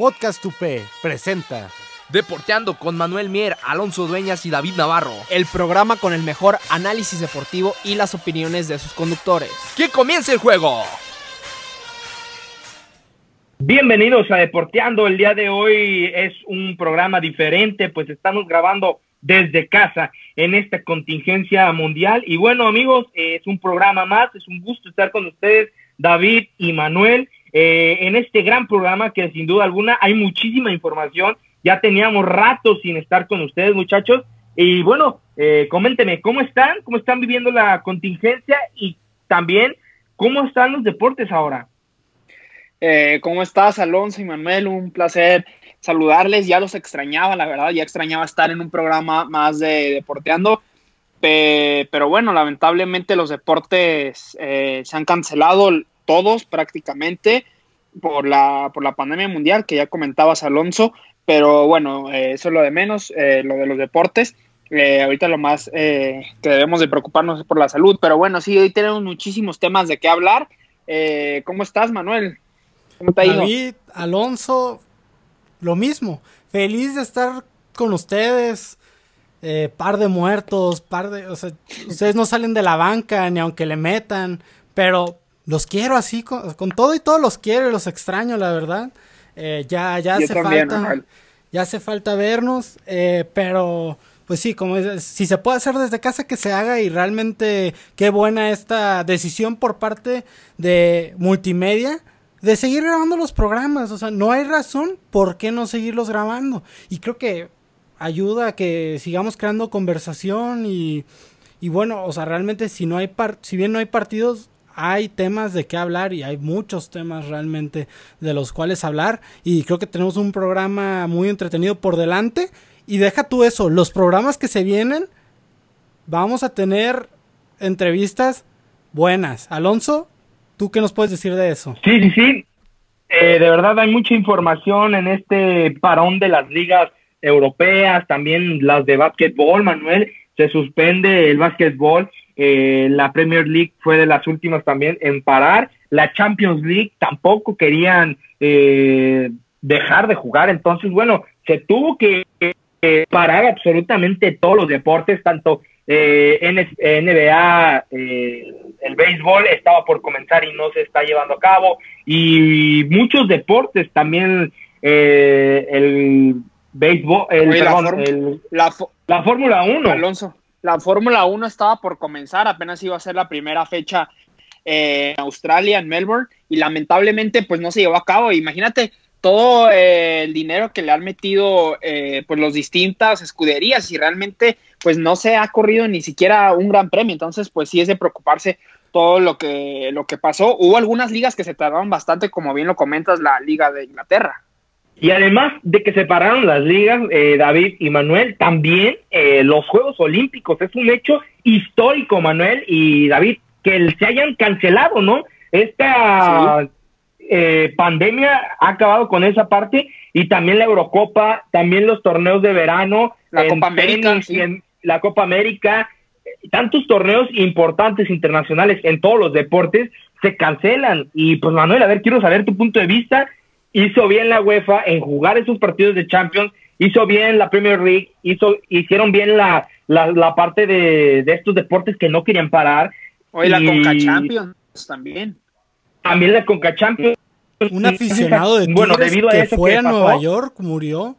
Podcast UP presenta Deporteando con Manuel Mier, Alonso Dueñas y David Navarro. el programa con el mejor análisis deportivo y las opiniones de sus conductores. ¡Que comience el juego! Bienvenidos a Deporteando. El día de hoy es un programa diferente, pues estamos grabando desde casa en esta contingencia mundial. Y bueno, amigos, es un programa más, es un gusto estar con ustedes, David y Manuel, eh, en este gran programa que sin duda alguna hay muchísima información. Ya teníamos rato sin estar con ustedes, muchachos. Y bueno, eh, coméntenme, ¿cómo están? ¿Cómo están viviendo la contingencia? Y también, ¿cómo están los deportes ahora? Eh, ¿Cómo estás, Alonso y Manuel? Un placer saludarles. Ya los extrañaba, la verdad, ya extrañaba estar en un programa más de deporteando. Pe- pero bueno, lamentablemente los deportes eh, se han cancelado todos prácticamente por la, por la pandemia mundial que ya comentabas, Alonso. Pero bueno, eh, eso es lo de menos, eh, lo de los deportes. Eh, ahorita lo más que debemos de preocuparnos es por la salud. Pero bueno, sí, hoy tenemos muchísimos temas de qué hablar. ¿Cómo estás, Manuel? ¿Cómo te? David, Alonso, lo mismo. Feliz de estar con ustedes. Par de muertos, par de... O sea, ustedes no salen de la banca ni aunque le metan, pero los quiero así, con, con todo y todo los quiero y los extraño, la verdad. Eh, ya ya Yo hace también, falta... Ya hace falta vernos, eh, pero pues sí, como es- si se puede hacer desde casa que se haga y realmente qué buena esta decisión por parte de multimedia de seguir grabando los programas, o sea, no hay razón por qué no seguirlos grabando. Y creo que ayuda a que sigamos creando conversación y, y bueno, o sea, realmente si no hay par si bien no hay partidos hay temas de qué hablar y hay muchos temas realmente de los cuales hablar y creo que tenemos un programa muy entretenido por delante y deja tú eso, los programas que se vienen vamos a tener entrevistas buenas. Alonso, ¿tú qué nos puedes decir de eso? Sí, sí, sí. Eh, de verdad hay mucha información en este parón de las ligas europeas, también las de básquetbol, Manuel. Se suspende el básquetbol. Eh, la Premier League fue de las últimas también en parar. La Champions League tampoco querían eh, dejar de jugar. Entonces, bueno, se tuvo que eh, parar absolutamente todos los deportes, tanto eh, NBA, eh, el béisbol estaba por comenzar y no se está llevando a cabo, y muchos deportes también, eh, el béisbol, el, Oye, la perdón, fórmula- el- La, fo- la Fórmula 1. Alonso, la Fórmula 1 estaba por comenzar, apenas iba a ser la primera fecha eh, en Australia, en Melbourne, y lamentablemente pues no se llevó a cabo. Imagínate todo eh, el dinero que le han metido eh, pues los distintas escuderías y realmente pues no se ha corrido ni siquiera un gran premio, entonces pues sí es de preocuparse todo lo que, lo que pasó. Hubo algunas ligas que se tardaron bastante, como bien lo comentas, la Liga de Inglaterra. Y además de que separaron las ligas, eh, David y Manuel, también eh, los Juegos Olímpicos. Es un hecho histórico, Manuel y David, que se hayan cancelado, ¿no? Esta eh, pandemia ha acabado con esa parte y también la Eurocopa, también los torneos de verano, La Copa América, sí. en la Copa América, tantos torneos importantes internacionales en todos los deportes se cancelan. Y pues Manuel, a ver, quiero saber tu punto de vista hizo bien la UEFA en jugar esos partidos de Champions, hizo bien la Premier League, hizo, hicieron bien la, la, la parte de, de estos deportes que no querían parar. Hoy la Y Conca Champions también. También la Conca Champions. Un aficionado de Bueno, debido a que eso fue que a pasó, Nueva York murió.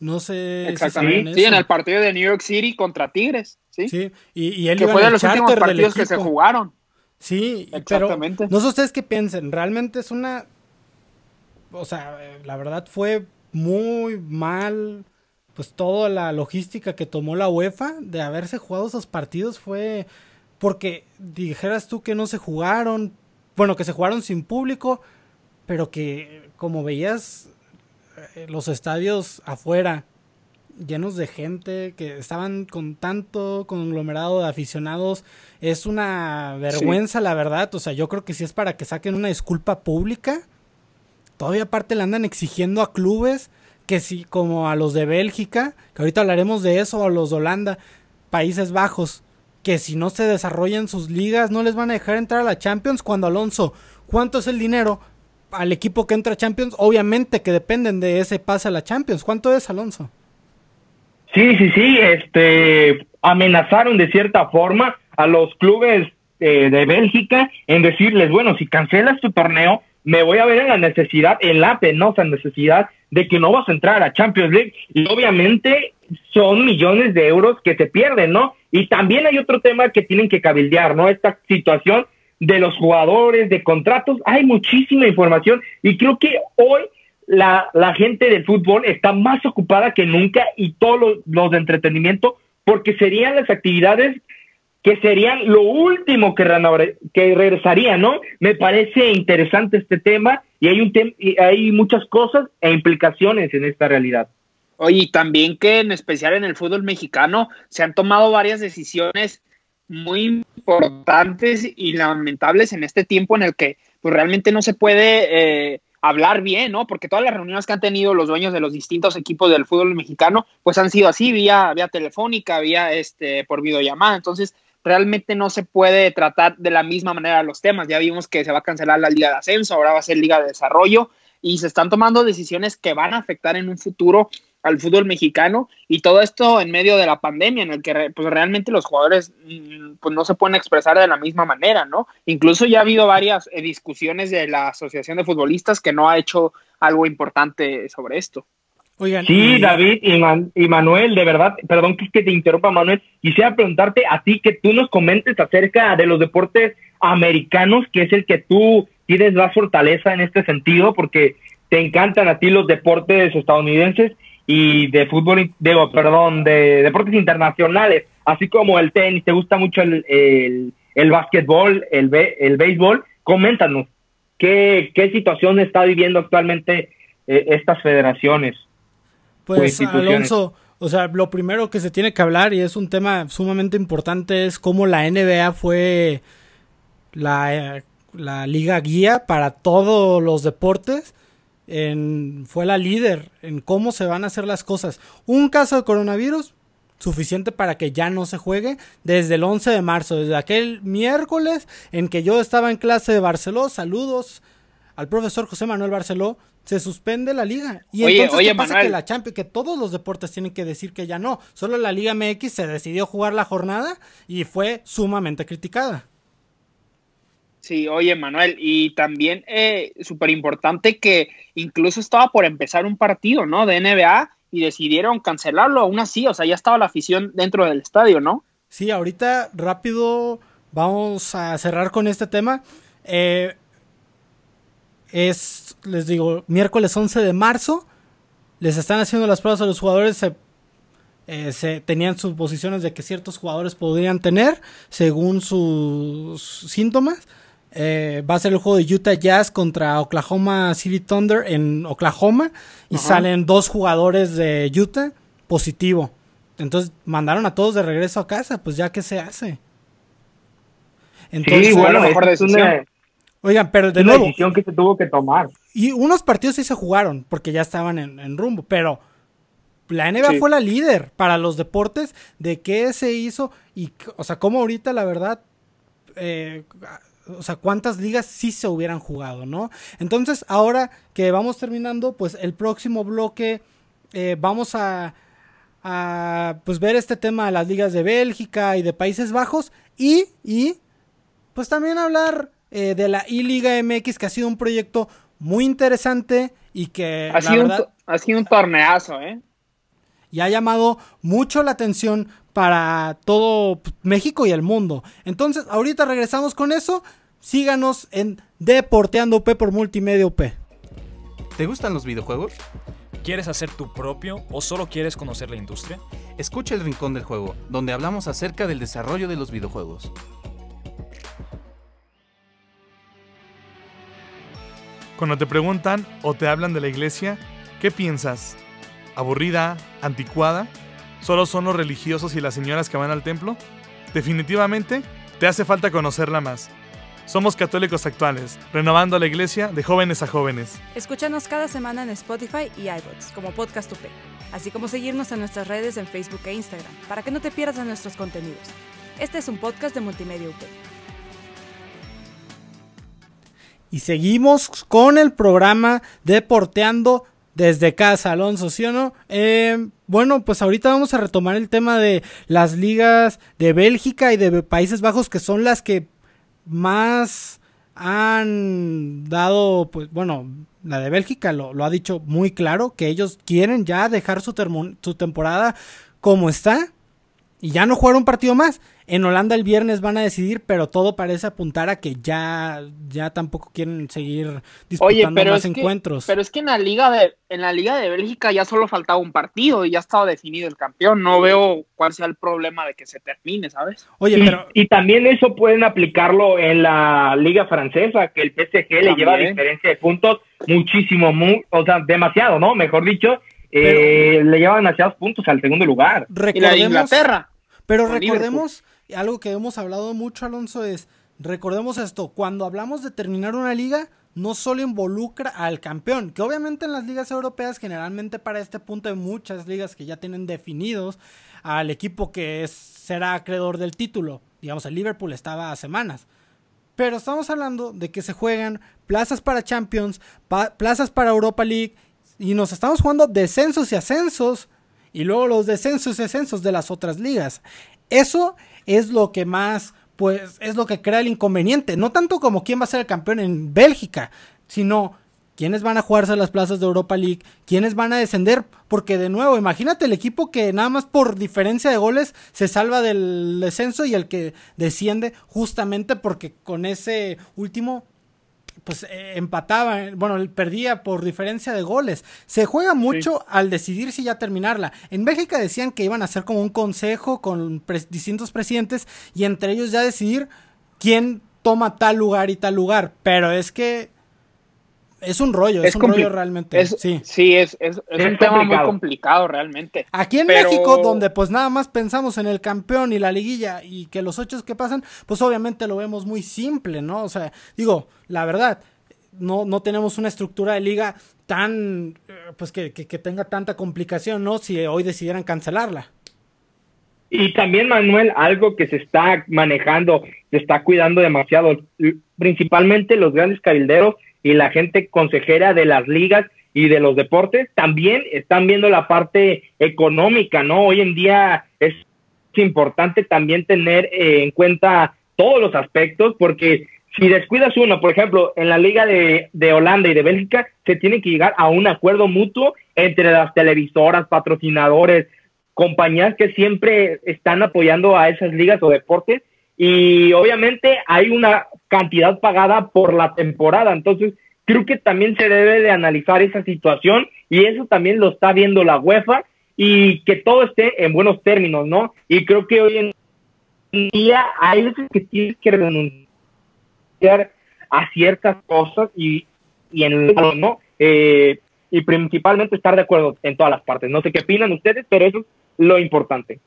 No sé si Exactamente. Sí, en el partido de New York City contra Tigres. Sí. Sí, y, y él Que fue de los últimos partidos que se jugaron. Sí, Exactamente. pero no sé ustedes qué piensen. Realmente es una. O sea, la verdad fue muy mal. Pues toda la logística que tomó la UEFA de haberse jugado esos partidos fue. Porque dijeras tú que no se jugaron. Bueno, que se jugaron sin público. Pero que, como veías, eh, los estadios afuera llenos de gente que estaban con tanto conglomerado de aficionados. Es una vergüenza, la verdad. O sea, yo creo que si es para que saquen una disculpa pública. Todavía aparte le andan exigiendo a clubes que si, como a los de Bélgica, que ahorita hablaremos de eso, a los de Holanda, Países Bajos, que si no se desarrollan sus ligas no les van a dejar entrar a la Champions cuando Alonso, ¿cuánto es el dinero al equipo que entra a Champions? Obviamente que dependen de ese pase a la Champions. ¿Cuánto es Alonso? Sí, sí, sí, este, amenazaron de cierta forma a los clubes eh, de Bélgica en decirles, bueno, si cancelas tu torneo, me voy a ver en la necesidad, en la penosa necesidad de que no vas a entrar a Champions League. Y obviamente son millones de euros que se pierden, ¿no? Y también hay otro tema que tienen que cabildear, ¿no? Esta situación de los jugadores, de contratos, hay muchísima información y creo que hoy la, la gente del fútbol está más ocupada que nunca y todos los, de entretenimiento porque serían las actividades que serían lo último que, que regresaría, ¿no? Me parece interesante este tema y hay, un y hay muchas cosas e implicaciones en esta realidad. Oye, y también que en especial en el fútbol mexicano se han tomado varias decisiones muy importantes y lamentables en este tiempo en el que pues realmente no se puede eh, hablar bien, ¿no? Porque todas las reuniones que han tenido los dueños de los distintos equipos del fútbol mexicano, pues han sido así, vía, vía telefónica, vía este, por videollamada. Entonces, realmente no se puede tratar de la misma manera los temas. Ya vimos que se va a cancelar la Liga de Ascenso, ahora va a ser Liga de Desarrollo, y se están tomando decisiones que van a afectar en un futuro al fútbol mexicano y todo esto en medio de la pandemia en el que pues realmente los jugadores mm, pues no se pueden expresar de la misma manera, ¿no? Incluso ya ha habido varias eh, discusiones de la Asociación de Futbolistas que no ha hecho algo importante sobre esto. Oigan, sí, David y, Manuel, de verdad, perdón que, que te interrumpa, Manuel, quisiera preguntarte a ti que tú nos comentes acerca de los deportes americanos, que es el que tú tienes más fortaleza en este sentido, porque te encantan a ti los deportes estadounidenses y de fútbol, digo, perdón, de deportes internacionales, así como el tenis, te gusta mucho el, el, el básquetbol, el, el béisbol, coméntanos, ¿qué, qué situación está viviendo actualmente eh, estas federaciones? Pues Alonso, o sea, lo primero que se tiene que hablar y es un tema sumamente importante es cómo la NBA fue la, la liga guía para todos los deportes fue la líder en cómo se van a hacer las cosas. Un caso de coronavirus suficiente para que ya no se juegue desde el 11 de marzo, desde aquel miércoles en que yo estaba en clase de Barceló. Saludos al profesor José Manuel Barceló. Se suspende la liga. Y entonces ¿qué pasa que la Champions, que todos los deportes tienen que decir que ya no. Solo la Liga MX se decidió jugar la jornada y fue sumamente criticada. Sí, oye Manuel, y también eh, súper importante que incluso estaba por empezar un partido, ¿no? De NBA y decidieron cancelarlo aún así, o sea, ya estaba la afición dentro del estadio, ¿no? Sí, ahorita rápido vamos a cerrar con este tema. Eh, es, les digo, miércoles 11 de marzo, les están haciendo las pruebas a los jugadores, se, eh, se tenían suposiciones de que ciertos jugadores podrían tener según sus síntomas. Eh, va a ser el juego de Utah Jazz contra Oklahoma City Thunder en Oklahoma y salen dos jugadores de Utah positivo. Entonces mandaron a todos de regreso a casa, pues ya que se hace. Entonces, sí, bueno, mejor decisión. Oigan, pero de nuevo. decisión que se tuvo que tomar. Y unos partidos sí se jugaron porque ya estaban en, rumbo, pero la NBA fue la líder para los deportes de qué se hizo y, o sea, como ahorita la verdad eh, o sea, cuántas ligas sí se hubieran jugado, ¿no? Entonces, ahora que vamos terminando, pues el próximo bloque eh, vamos a, pues ver este tema de las ligas de Bélgica y de Países Bajos y, y pues también hablar eh, de la I-Liga MX que ha sido un proyecto muy interesante y que ha, sido, un, ha sido un torneazo, ¿eh? Y ha llamado mucho la atención para todo México y el mundo. Entonces, ahorita regresamos con eso. Síganos en Deporteando UP por Multimedia UP. ¿Te gustan los videojuegos? ¿Quieres hacer tu propio o solo quieres conocer la industria? Escucha el Rincón del Juego, donde hablamos acerca del desarrollo de los videojuegos. Cuando te preguntan o te hablan de la iglesia, ¿Qué piensas? ¿Aburrida? ¿Anticuada? ¿Solo son los religiosos y las señoras que van al templo? Definitivamente, te hace falta conocerla más. Somos católicos actuales, renovando la iglesia de jóvenes a jóvenes. Escúchanos cada semana en Spotify y iBots como Podcast UP, así como seguirnos en nuestras redes en Facebook e Instagram, para que no te pierdas nuestros contenidos. Este es un podcast de Multimedia UP. Y seguimos con el programa Deporteando desde casa, Alonso, ¿sí o no? Eh, bueno, pues ahorita vamos a retomar el tema de las ligas de Bélgica y de Países Bajos, que son las que más han dado, pues bueno, la de Bélgica lo, lo ha dicho muy claro, que ellos quieren ya dejar su, su temporada como está y ya no jugar un partido más. En Holanda el viernes van a decidir, pero todo parece apuntar a que ya, ya tampoco quieren seguir disputando más encuentros. pero es que en la liga de, en la liga de Bélgica ya solo faltaba un partido y ya estaba definido el campeón. No veo cuál sea el problema de que se termine, ¿sabes? Oye, y, pero y también eso pueden aplicarlo en la liga francesa, que el PSG le lleva diferencia de puntos muchísimo, muy, o sea, demasiado, ¿no? Mejor dicho, eh, le lleva demasiados puntos al segundo lugar. Y la de Inglaterra. Pero recordemos algo que hemos hablado mucho, Alonso, es, recordemos esto, cuando hablamos de terminar una liga, no solo involucra al campeón, que obviamente en las ligas europeas, generalmente para este punto hay muchas ligas que ya tienen definidos al equipo que será acreedor del título. Digamos, el Liverpool estaba a semanas. Pero estamos hablando de que se juegan plazas para Champions, plazas para Europa League, y nos estamos jugando descensos y ascensos, y luego los descensos y ascensos de las otras ligas. Eso es lo que más, pues, es lo que crea el inconveniente. No tanto como quién va a ser el campeón en Bélgica, sino quiénes van a jugarse las plazas de Europa League, quiénes van a descender, porque de nuevo, imagínate el equipo que nada más por diferencia de goles se salva del descenso y el que desciende justamente porque con ese último pues eh, empataba, eh, bueno, perdía por diferencia de goles. Se juega mucho al decidir si ya terminarla. En Bélgica decían que iban a hacer como un consejo con distintos presidentes y entre ellos ya decidir quién toma tal lugar y tal lugar. Pero es que es un rollo, es, un rollo realmente. sí, sí es, es, un tema muy complicado realmente. Aquí en México, donde pues nada más pensamos en el campeón y la liguilla y que los ocho que pasan, pues obviamente lo vemos muy simple, ¿no? O sea, digo, la verdad, no, no tenemos una estructura de liga tan, eh, pues que, que, que tenga tanta complicación, ¿no? Si hoy decidieran cancelarla. Y también, Manuel, algo que se está manejando, se está cuidando demasiado, principalmente los grandes cabilderos y la gente consejera de las ligas y de los deportes también están viendo la parte económica, ¿no? Hoy en día es importante también tener eh, en cuenta todos los aspectos porque si descuidas uno, por ejemplo, en la liga de, de Holanda y de Bélgica, se tiene que llegar a un acuerdo mutuo entre las televisoras, patrocinadores, compañías que siempre están apoyando a esas ligas o deportes y obviamente hay una cantidad pagada por la temporada. Entonces, creo que también se debe de analizar esa situación y eso también lo está viendo la UEFA y que todo esté en buenos términos, ¿no? Y creo que hoy en día hay veces que tienes que renunciar a ciertas cosas y, y en el ¿no? Eh, y principalmente estar de acuerdo en todas las partes. No sé qué opinan ustedes, pero eso es lo importante.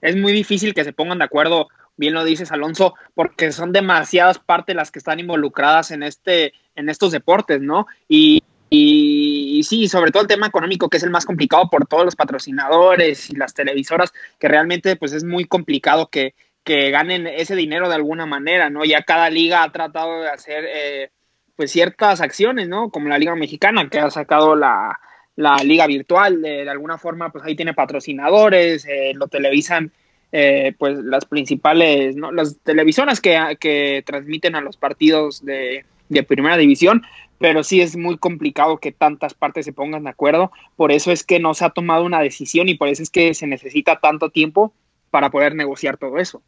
Es muy difícil que se pongan de acuerdo bien lo dices Alonso, porque son demasiadas partes las que están involucradas en este, en estos deportes, ¿no? Y, y, sí, sobre todo el tema económico, que es el más complicado por todos los patrocinadores y las televisoras, que realmente pues es muy complicado que, que ganen ese dinero de alguna manera, ¿no? Ya cada liga ha tratado de hacer eh, pues ciertas acciones, ¿no? Como la Liga Mexicana, que ha sacado la, la liga virtual, de, de, alguna forma pues ahí tiene patrocinadores, eh, lo televisan eh, pues las principales, ¿no? las televisoras que, que transmiten a los partidos de, de primera división, pero sí es muy complicado que tantas partes se pongan de acuerdo, por eso es que no se ha tomado una decisión y por eso es que se necesita tanto tiempo para poder negociar todo eso.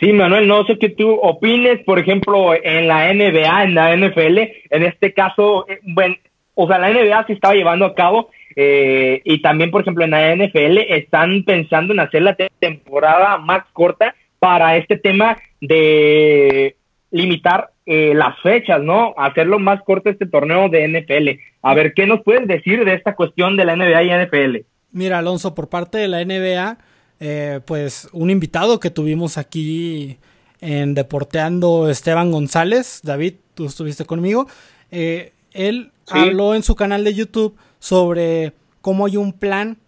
Sí, Manuel, no sé qué tú opines, por ejemplo, en la NBA, en la NFL, en este caso, eh, bueno, o sea, la NBA se estaba llevando a cabo eh, y también, por ejemplo, en la NFL están pensando en hacer la temporada más corta para este tema de limitar eh, las fechas, ¿no? Hacerlo más corto este torneo de NFL. A ver, ¿qué nos puedes decir de esta cuestión de la NBA y NFL? Mira, Alonso, por parte de la NBA, eh, pues un invitado que tuvimos aquí en Deporteando, Esteban González, David, tú estuviste conmigo, eh, él habló en su canal de YouTube sobre cómo hay un plan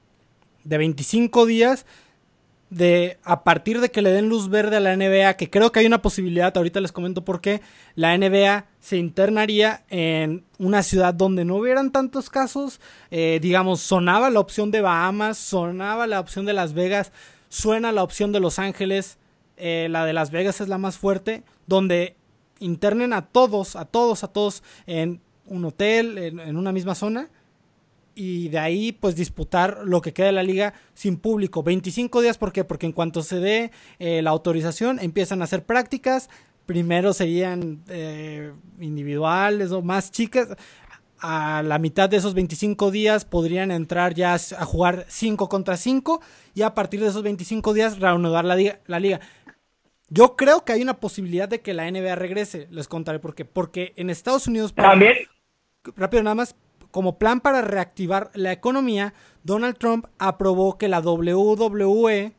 de 25 días de a partir de que le den luz verde a la NBA, que creo que hay una posibilidad, ahorita les comento por qué, la NBA se internaría en una ciudad donde no hubieran tantos casos, eh, digamos, sonaba la opción de Bahamas, sonaba la opción de Las Vegas, suena la opción de Los Ángeles, eh, la de Las Vegas es la más fuerte, donde internen a todos, a todos, a todos en un hotel, en una misma zona y de ahí pues disputar lo que queda de la liga sin público. 25 días, ¿por qué? Porque en cuanto se dé eh, la autorización empiezan a hacer prácticas, primero serían eh, individuales o más chicas. A la mitad de esos 25 días podrían entrar ya a jugar 5 contra 5 y a partir de esos 25 días reanudar la, la liga. Yo creo que hay una posibilidad de que la NBA regrese. Les contaré por qué. Porque en Estados Unidos... También... Rápido nada más, como plan para reactivar la economía, Donald Trump aprobó que la WWE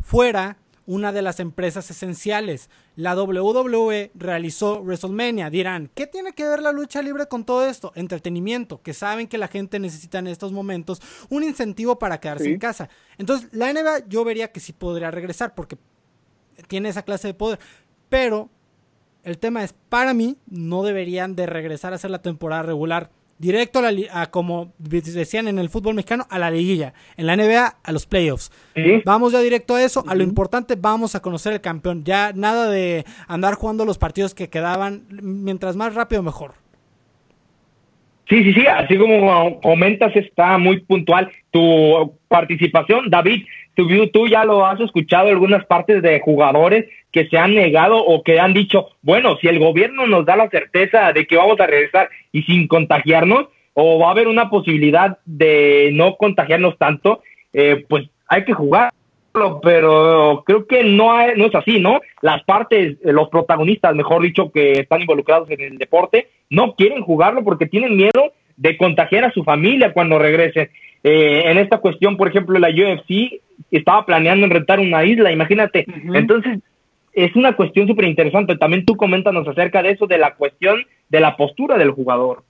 fuera una de las empresas esenciales. La WWE realizó WrestleMania. Dirán, ¿qué tiene que ver la lucha libre con todo esto? Entretenimiento, que saben que la gente necesita en estos momentos un incentivo para quedarse en casa. Entonces, la NBA yo vería que sí podría regresar porque tiene esa clase de poder. Pero el tema es, para mí, no deberían de regresar a hacer la temporada regular directo a, la, como decían en el fútbol mexicano, a la liguilla. En la NBA, a los playoffs. Vamos ya directo a eso. A lo importante, vamos a conocer el campeón. Ya nada de andar jugando los partidos que quedaban. Mientras más rápido, mejor. Sí, sí, sí. Así como comentas, está muy puntual tu participación. David, tú, tú ya lo has escuchado algunas partes de jugadores que se han negado o que han dicho, bueno, si el gobierno nos da la certeza de que vamos a regresar y sin contagiarnos, o va a haber una posibilidad de no contagiarnos tanto, eh, pues hay que jugar pero creo que no, no es así, ¿no? Las partes, los protagonistas, mejor dicho, que están involucrados en el deporte, no quieren jugarlo porque tienen miedo de contagiar a su familia cuando regresen. Eh, en esta cuestión, por ejemplo, la UFC estaba planeando en rentar una isla, imagínate. Entonces, es una cuestión súper interesante. También tú coméntanos acerca de eso, de la cuestión de la postura del jugador.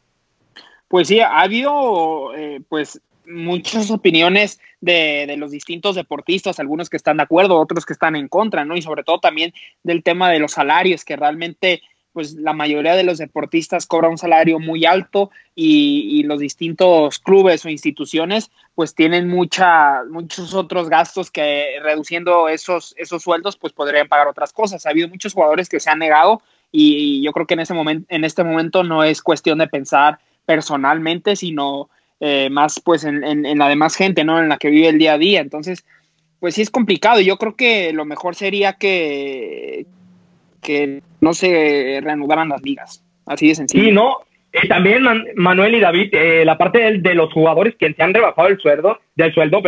Pues sí, ha habido eh, pues muchas opiniones de, de, los distintos deportistas, algunos que están de acuerdo, otros que están en contra, ¿no? Y sobre todo también del tema de los salarios, que realmente pues la mayoría de los deportistas cobra un salario muy alto y, los distintos clubes o instituciones pues tienen mucha, muchos otros gastos que reduciendo esos, esos sueldos pues podrían pagar otras cosas. Ha habido muchos jugadores que se han negado y, yo creo que en, ese momento, en este momento no es cuestión de pensar personalmente, sino eh, más pues en, en, la demás gente, ¿no? En la que vive el día a día. Entonces, pues sí es complicado. Yo creo que lo mejor sería que, que no se reanudaran las ligas. Así de sencillo. Sí, no. Eh, también Manuel y David, eh, la parte de, los jugadores que se han rebajado el sueldo, del sueldo,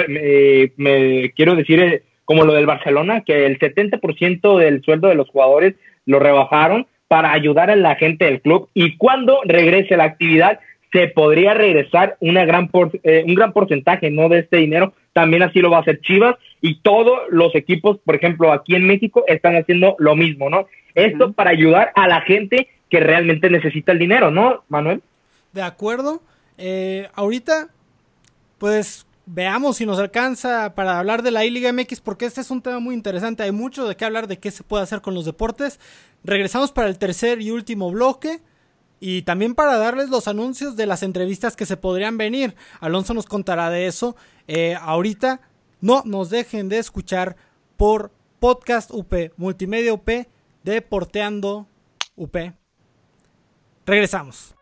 me quiero decir eh, como lo del Barcelona, que el 70% del sueldo de los jugadores lo rebajaron para ayudar a la gente del club y cuando regrese la actividad se podría regresar una gran un gran porcentaje no de este dinero también así lo va a hacer Chivas y todos los equipos por ejemplo aquí en México están haciendo lo mismo no esto para ayudar a la gente que realmente necesita el dinero, ¿no, Manuel? De acuerdo. Eh, ahorita, pues veamos si nos alcanza para hablar de la I-Liga MX, porque este es un tema muy interesante. Hay mucho de qué hablar de qué se puede hacer con los deportes. Regresamos para el tercer y último bloque. Y también para darles los anuncios de las entrevistas que se podrían venir. Alonso nos contará de eso. Eh, ahorita no nos dejen de escuchar por Podcast UP, Multimedia UP Deporteando UP. Regresamos.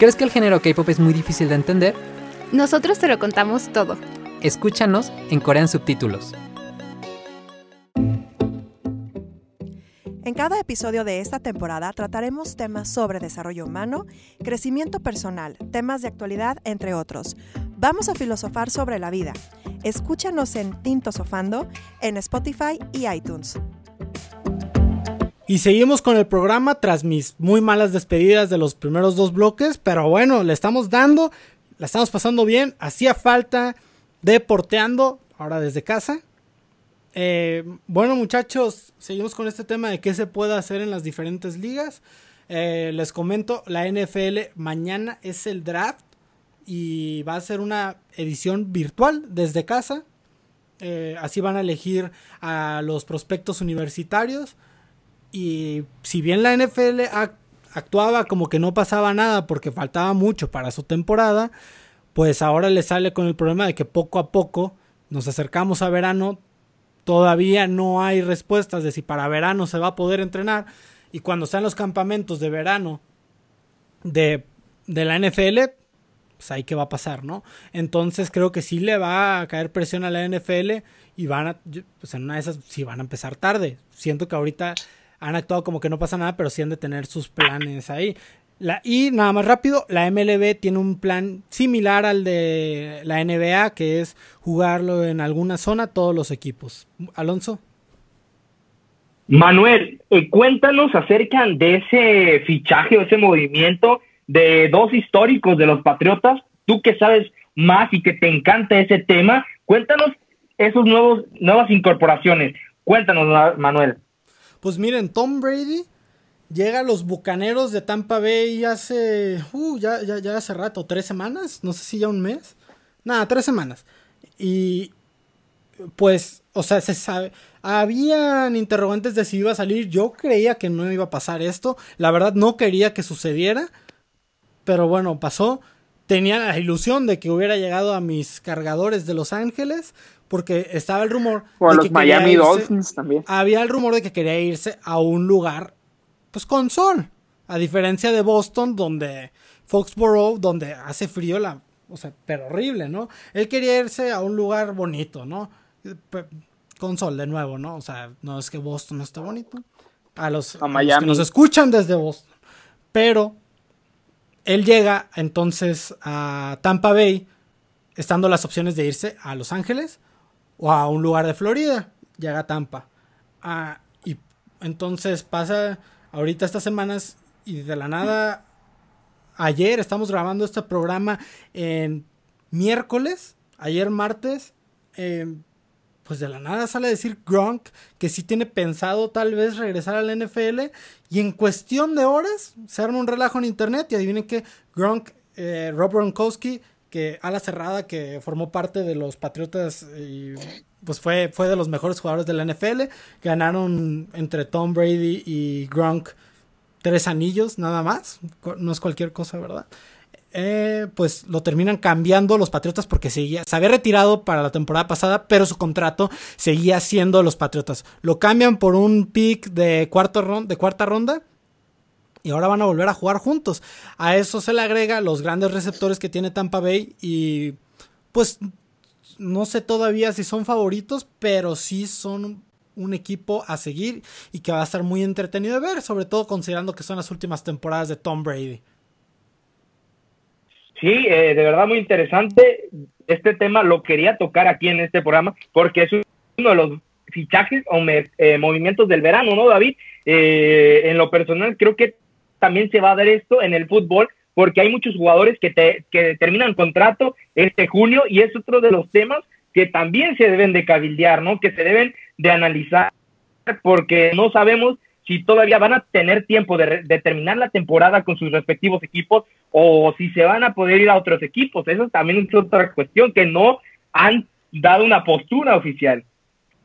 ¿Crees que el género K-pop es muy difícil de entender? Nosotros te lo contamos todo. Escúchanos en Corean Subtítulos. En cada episodio de esta temporada trataremos temas sobre desarrollo humano, crecimiento personal, temas de actualidad, entre otros. Vamos a filosofar sobre la vida. Escúchanos en Tinto Sofando, en Spotify y iTunes. Y seguimos con el programa tras mis muy malas despedidas de los primeros dos bloques, pero bueno, le estamos dando, la estamos pasando bien, hacía falta deporteando, ahora desde casa. Eh, bueno muchachos, seguimos con este tema de qué se puede hacer en las diferentes ligas. Eh, les comento, la NFL mañana es el draft y va a ser una edición virtual desde casa. Eh, así van a elegir a los prospectos universitarios. Y si bien la NFL actuaba como que no pasaba nada porque faltaba mucho para su temporada, pues ahora le sale con el problema de que poco a poco nos acercamos a verano, todavía no hay respuestas de si para verano se va a poder entrenar y cuando están los campamentos de verano de, de la NFL, pues ahí qué va a pasar, ¿no? Entonces creo que sí le va a caer presión a la NFL y van a, pues en una de esas sí van a empezar tarde. Siento que ahorita han actuado como que no pasa nada, pero sí han de tener sus planes ahí. La, y nada más rápido, la MLB tiene un plan similar al de la NBA, que es jugarlo en alguna zona todos los equipos. Alonso. Manuel, eh, cuéntanos acerca de ese fichaje o ese movimiento de dos históricos de los Patriotas. Tú que sabes más y que te encanta ese tema, cuéntanos esos nuevos nuevas incorporaciones. Cuéntanos, Manuel. Pues miren, Tom Brady llega a los Bucaneros de Tampa Bay hace, uh, ya, ya, ya hace rato, tres semanas, no sé si ya un mes. Nada, tres semanas. Y pues, o sea, se sabe, habían interrogantes de si iba a salir. Yo creía que no iba a pasar esto. La verdad no quería que sucediera. Pero bueno, pasó. Tenía la ilusión de que hubiera llegado a mis cargadores de Los Ángeles. Porque estaba el rumor. O a los Miami Dolphins también. Había el rumor de que quería irse a un lugar, pues con sol. A diferencia de Boston, donde Foxborough, donde hace frío, la, o sea, pero horrible, ¿no? Él quería irse a un lugar bonito, ¿no? Con sol de nuevo, ¿no? O sea, no es que Boston no esté bonito. A los, a Miami. que nos escuchan desde Boston. Pero él llega entonces a Tampa Bay, estando las opciones de irse a Los Ángeles o a un lugar de Florida. Llega a Tampa. Ah, y entonces pasa ahorita estas semanas y de la nada ayer estamos grabando este programa en miércoles, ayer martes, eh, pues de la nada sale a decir Gronk que sí tiene pensado tal vez regresar al NFL y en cuestión de horas se arma un relajo en internet y adivinen que Gronk, eh, Rob Gronkowski, que a la cerrada que formó parte de los Patriotas y pues fue, fue de los mejores jugadores de la NFL, ganaron entre Tom Brady y Gronk tres anillos nada más, no es cualquier cosa, ¿verdad? Eh, pues lo terminan cambiando los Patriotas porque seguía, se había retirado para la temporada pasada, pero su contrato seguía siendo los Patriotas. Lo cambian por un pick de, cuarto de cuarta ronda y ahora van a volver a jugar juntos. A eso se le agrega los grandes receptores que tiene Tampa Bay y pues no sé todavía si son favoritos, pero sí son un equipo a seguir y que va a estar muy entretenido de ver, sobre todo considerando que son las últimas temporadas de Tom Brady. Sí, eh, de verdad muy interesante. Este tema lo quería tocar aquí en este programa porque es uno de los fichajes o eh, movimientos del verano, ¿no, David? Eh, en lo personal creo que también se va a dar esto en el fútbol porque hay muchos jugadores que, te, que terminan contrato este junio y es otro de los temas que también se deben de cabildear, ¿no? Que se deben de analizar porque no sabemos si todavía van a tener tiempo de, terminar la temporada con sus respectivos equipos o si se van a poder ir a otros equipos. Eso también es otra cuestión que no han dado una postura oficial.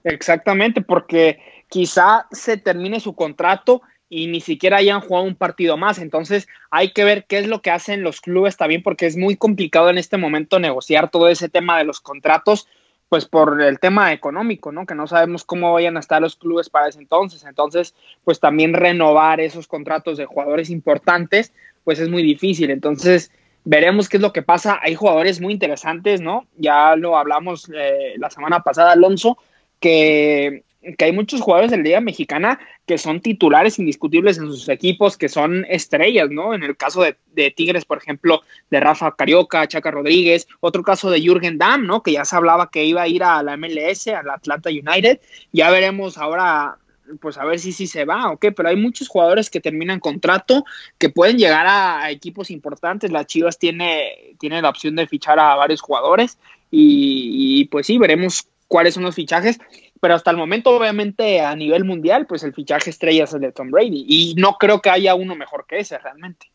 Exactamente, porque quizá se termine su contrato y ni siquiera hayan jugado un partido más. Entonces hay que ver qué es lo que hacen los clubes también, porque es muy complicado en este momento negociar todo ese tema de los contratos pues por el tema económico, ¿no? Que no sabemos cómo vayan a estar los clubes para ese entonces. Entonces, pues también renovar esos contratos de jugadores importantes, pues es muy difícil. Entonces, veremos qué es lo que pasa. Hay jugadores muy interesantes, ¿no? Ya lo hablamos eh, la semana pasada, Alonso, que que hay muchos jugadores de la Liga Mexicana que son titulares indiscutibles en sus equipos, que son estrellas, ¿no? En el caso de, Tigres, por ejemplo, de Rafa Carioca, Chaca Rodríguez, otro caso de Jürgen Damm, ¿no? Que ya se hablaba que iba a ir a la MLS, a la Atlanta United. Ya veremos ahora pues a ver si sí se va o qué, pero hay muchos jugadores que terminan contrato que pueden llegar a, equipos importantes. Las Chivas tiene, tiene la opción de fichar a varios jugadores y pues sí, veremos cuáles son los fichajes pero hasta el momento, obviamente, a nivel mundial, pues el fichaje estrella es el de Tom Brady. Y no creo que haya uno mejor que ese, realmente.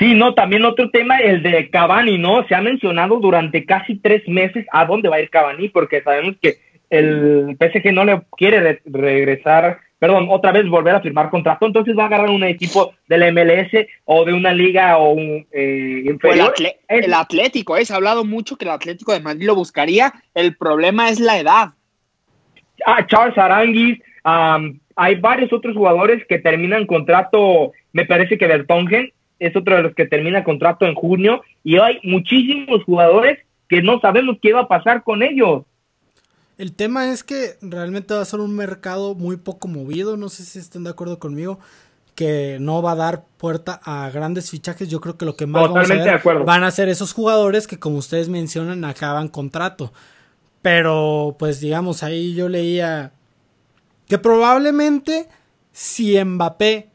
Sí, no, también otro tema, el de Cavani, ¿no? Se ha mencionado durante casi tres meses a dónde va a ir Cavani, porque sabemos que el PSG no le quiere regresar, perdón, otra vez volver a firmar contrato, entonces va a agarrar un equipo del MLS o de una liga o un eh, inferior. El, Atlético, ¿eh? se ha hablado mucho que el Atlético de Madrid lo buscaría, el problema es la edad. Ah, Charles Aranguis, hay varios otros jugadores que terminan contrato, me parece que Bertongen es otro de los que termina contrato en junio y hay muchísimos jugadores que no sabemos qué va a pasar con ellos. El tema es que realmente va a ser un mercado muy poco movido, no sé si están de acuerdo conmigo, que no va a dar puerta a grandes fichajes. Yo creo que lo que más vamos a ver van a ser esos jugadores que, como ustedes mencionan, acaban contrato. Pero, pues digamos, ahí yo leía que probablemente si Mbappé,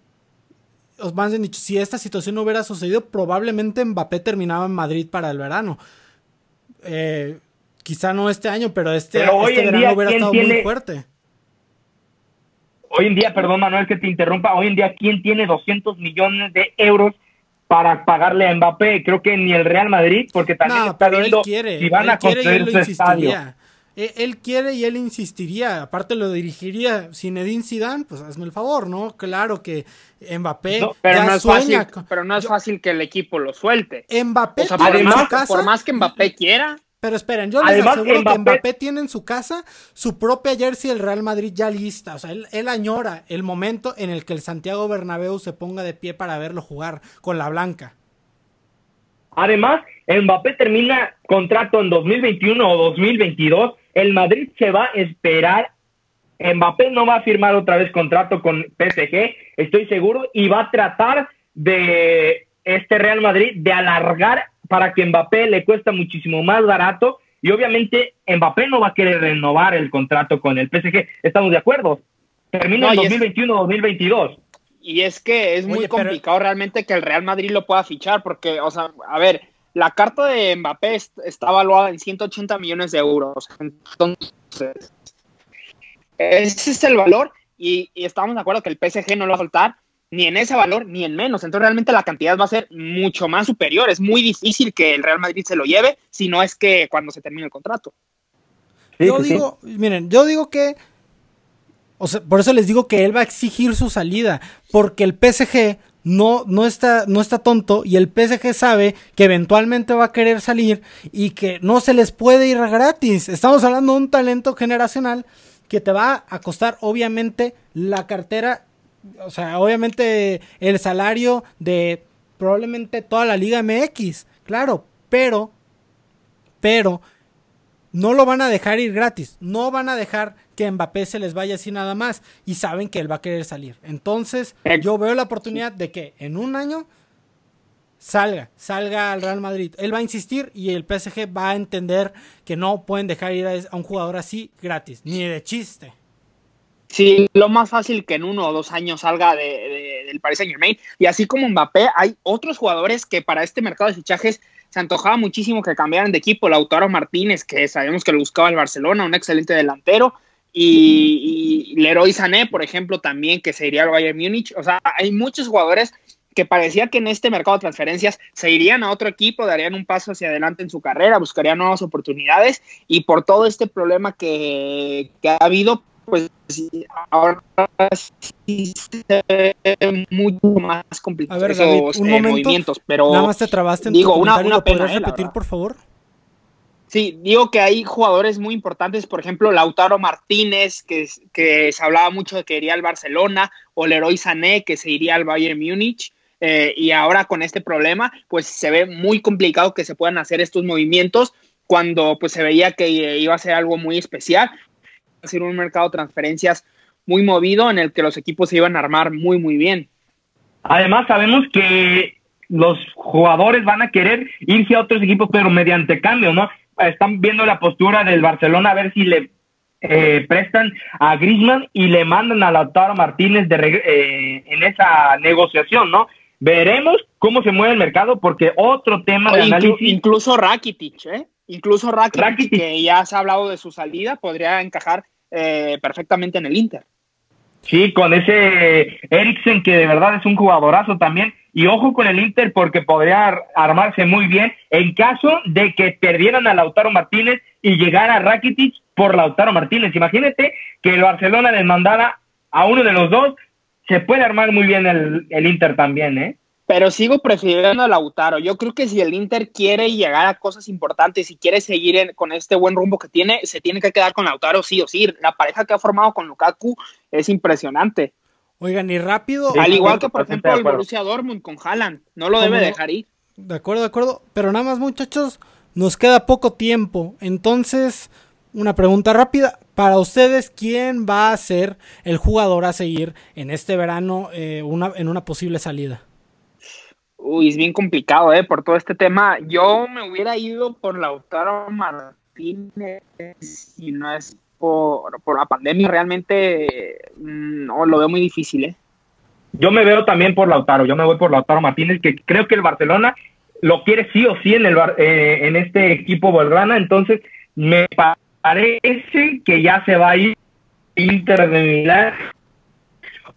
os más han dicho, si esta situación no hubiera sucedido, probablemente Mbappé terminaba en Madrid para el verano. Eh, quizá no este año, pero este, este verano hubiera estado muy fuerte. Hoy en día, perdón Manuel que te interrumpa, hoy en día, ¿quién tiene 200 millones de euros para pagarle a Mbappé. Creo que ni el Real Madrid, porque también no, pero él quiere, si van a construir su estadio. Él quiere y él insistiría, aparte lo dirigiría Zinedine Zidane, pues hazme el favor, ¿no? Claro que Mbappé pero, no es fácil, pero no es fácil que el equipo lo suelte. Mbappé o sea, por, más, por más que Mbappé quiera, pero esperen, yo les aseguro que Mbappé tiene en su casa su propia jersey del Real Madrid ya lista. O sea, él, él, añora el momento en el que el Santiago Bernabéu se ponga de pie para verlo jugar con la blanca. Además, Mbappé termina contrato en 2021 o 2022. El Madrid se va a esperar. Mbappé no va a firmar otra vez contrato con PSG, estoy seguro, y va a tratar de este Real Madrid de alargar para que Mbappé le cuesta muchísimo más barato y obviamente Mbappé no va a querer renovar el contrato con el PSG. ¿Estamos de acuerdo? Termina en 2021-2022. Y es que es muy complicado realmente que el Real Madrid lo pueda fichar porque, o sea, a ver, la carta de Mbappé está evaluada en 180 millones de euros. Entonces, ese es el valor y, y estamos de acuerdo que el PSG no lo va a soltar ni en ese valor ni en menos. Entonces realmente la cantidad va a ser mucho más superior. Es muy difícil que el Real Madrid se lo lleve si no es que cuando se termine el contrato. yo digo, miren, yo digo que, o sea, por eso les digo que él va a exigir su salida, porque el PSG no, no, está, no está tonto y el PSG sabe que eventualmente va a querer salir y que no se les puede ir gratis. Estamos hablando de un talento generacional que te va a costar obviamente la cartera o sea, obviamente el salario de probablemente toda la Liga MX, claro, pero, pero, no lo van a dejar ir gratis, no van a dejar que Mbappé se les vaya así nada más y saben que él va a querer salir. Entonces, yo veo la oportunidad de que en un año salga, salga al Real Madrid. Él va a insistir y el PSG va a entender que no pueden dejar ir a un jugador así gratis, ni de chiste. Sí, lo más fácil que en uno o dos años salga de, del Paris Saint Germain. Y así como Mbappé, hay otros jugadores que para este mercado de fichajes se antojaba muchísimo que cambiaran de equipo. Lautaro Martínez, que sabemos que lo buscaba el Barcelona, un excelente delantero. Y, Leroy Sané, por ejemplo, también que se iría al Bayern Múnich. O sea, hay muchos jugadores que parecía que en este mercado de transferencias se irían a otro equipo, darían un paso hacia adelante en su carrera, buscarían nuevas oportunidades y por todo este problema que, que ha habido, pues ahora sí se ve mucho más complicado a ver, David, un momento, movimientos, pero nada más te trabaste en digo, tu una, una pena, ¿lo eh, repetir, por favor? Sí, digo que hay jugadores muy importantes, por ejemplo, Lautaro Martínez, que, que se hablaba mucho de que iría al Barcelona, o Leroy Sané, que se iría al Bayern Múnich, eh, y ahora con este problema, pues se ve muy complicado que se puedan hacer estos movimientos cuando pues se veía que iba a ser algo muy especial ser un mercado de transferencias muy movido en el que los equipos se iban a armar muy, muy bien. Además, sabemos que los jugadores van a querer irse a otros equipos, pero mediante cambio, ¿no? Están viendo la postura del Barcelona a ver si le eh, prestan a Griezmann y le mandan a Lautaro Martínez de eh, en esa negociación, ¿no? Veremos cómo se mueve el mercado porque otro tema de análisis... Incluso Rakitic, ¿eh? Incluso Rakitic, que ya se ha hablado de su salida, podría encajar eh, perfectamente en el Inter. Sí, con ese Eriksen que de verdad es un jugadorazo también. Y ojo con el Inter porque podría armarse muy bien en caso de que perdieran a Lautaro Martínez y llegara Rakitic por Lautaro Martínez. Imagínate que el Barcelona les mandara a uno de los dos se puede armar muy bien el, Inter también, ¿eh? Pero sigo prefiriendo a Lautaro. Yo creo que si el Inter quiere llegar a cosas importantes y quiere seguir con este buen rumbo que tiene, se tiene que quedar con Lautaro sí o sí. La pareja que ha formado con Lukaku es impresionante. Oigan, y rápido. Al igual que, por ejemplo, el Borussia Dortmund con Haaland. No lo debe dejar ir. De acuerdo, de acuerdo. Pero nada más, muchachos, nos queda poco tiempo. Entonces, una pregunta rápida. Para ustedes, ¿quién va a ser el jugador a seguir en este verano eh, una, en una posible salida? Uy, es bien complicado, ¿eh? Por todo este tema. Yo me hubiera ido por Lautaro Martínez si no es por, la pandemia. Realmente mm, no lo veo muy difícil, ¿eh? Yo me veo también por Lautaro. Yo me voy por Lautaro Martínez, que creo que el Barcelona lo quiere sí o sí en, el, eh, en este equipo Volgrana. Entonces, me parece que ya se va a ir Inter de Milán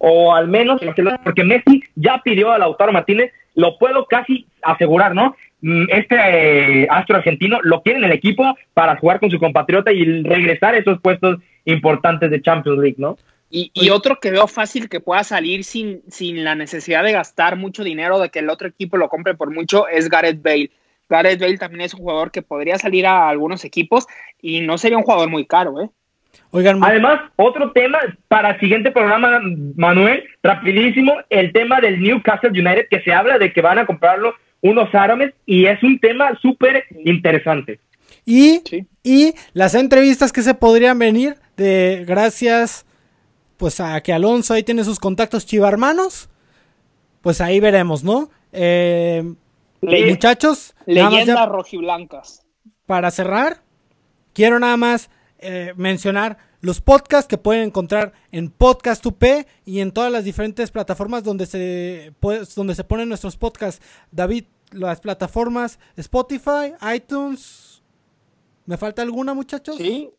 o al menos porque Messi ya pidió a Lautaro Martínez, lo puedo casi asegurar, ¿no? Mm, este eh, astro argentino lo quiere en el equipo para jugar con su compatriota y regresar a esos puestos importantes de Champions League, ¿no? Y, y, otro que veo fácil que pueda salir sin, sin la necesidad de gastar mucho dinero, de que el otro equipo lo compre por mucho, es Gareth Bale. Gareth Bale también es un jugador que podría salir a algunos equipos y no sería un jugador muy caro, ¿eh? Oigan, además, otro tema para el siguiente programa, Manuel, rapidísimo, el tema del Newcastle United, que se habla de que van a comprarlo unos árabes y es un tema súper interesante. Y, y las entrevistas que se podrían venir de gracias pues a que Alonso ahí tiene sus contactos chivarmanos, pues ahí veremos, ¿no? Eh, Muchachos, leyendas rojiblancas. Para cerrar, quiero nada más eh, mencionar los podcasts que pueden encontrar en Podcast UP y en todas las diferentes plataformas donde se, donde se ponen nuestros podcasts. David, las plataformas Spotify, iTunes. ¿Me falta alguna, muchachos? Sí.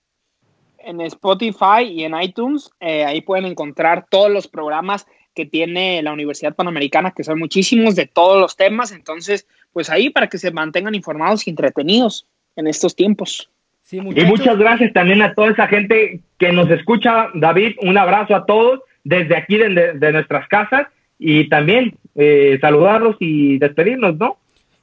En Spotify y en iTunes, eh, ahí pueden encontrar todos los programas que tiene la Universidad Panamericana, que son muchísimos de todos los temas. Entonces, pues ahí para que se mantengan informados y entretenidos en estos tiempos. Y muchas gracias también a toda esa gente que nos escucha. David, un abrazo a todos desde aquí, de, nuestras casas. Y también eh, saludarlos y despedirnos, ¿no?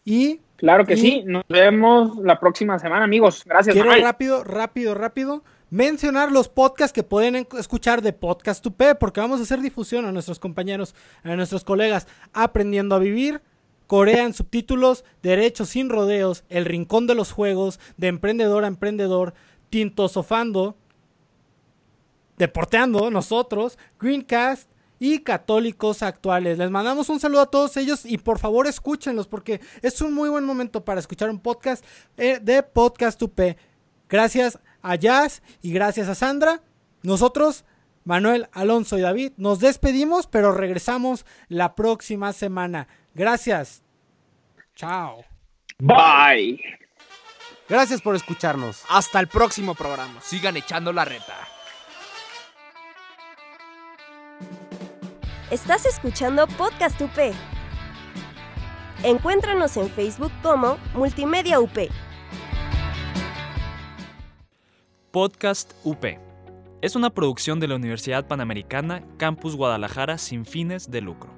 Y Claro que sí, nos vemos la próxima semana, amigos. Gracias. Quiero rápido, rápido, rápido mencionar los podcasts que pueden escuchar de Podcast Tupé, porque vamos a hacer difusión a nuestros compañeros, a nuestros colegas, aprendiendo a vivir. Corea en subtítulos, Derechos sin rodeos, El rincón de los juegos, de emprendedor a emprendedor, Tinto Sofando, Deporteando, nosotros, Greencast y Católicos Actuales. Les mandamos un saludo a todos ellos y por favor escúchenlos porque es un muy buen momento para escuchar un podcast eh, de Podcast Tupé. Gracias a Jazz y gracias a Sandra. Nosotros, Manuel, Alonso y David, nos despedimos, pero regresamos la próxima semana. Gracias. Chao. Bye. Gracias por escucharnos. Hasta el próximo programa. Sigan echando la reta. Estás escuchando Podcast UP. Encuéntranos en Facebook como Multimedia UP. Podcast UP. Es una producción de la Universidad Panamericana Campus Guadalajara sin fines de lucro.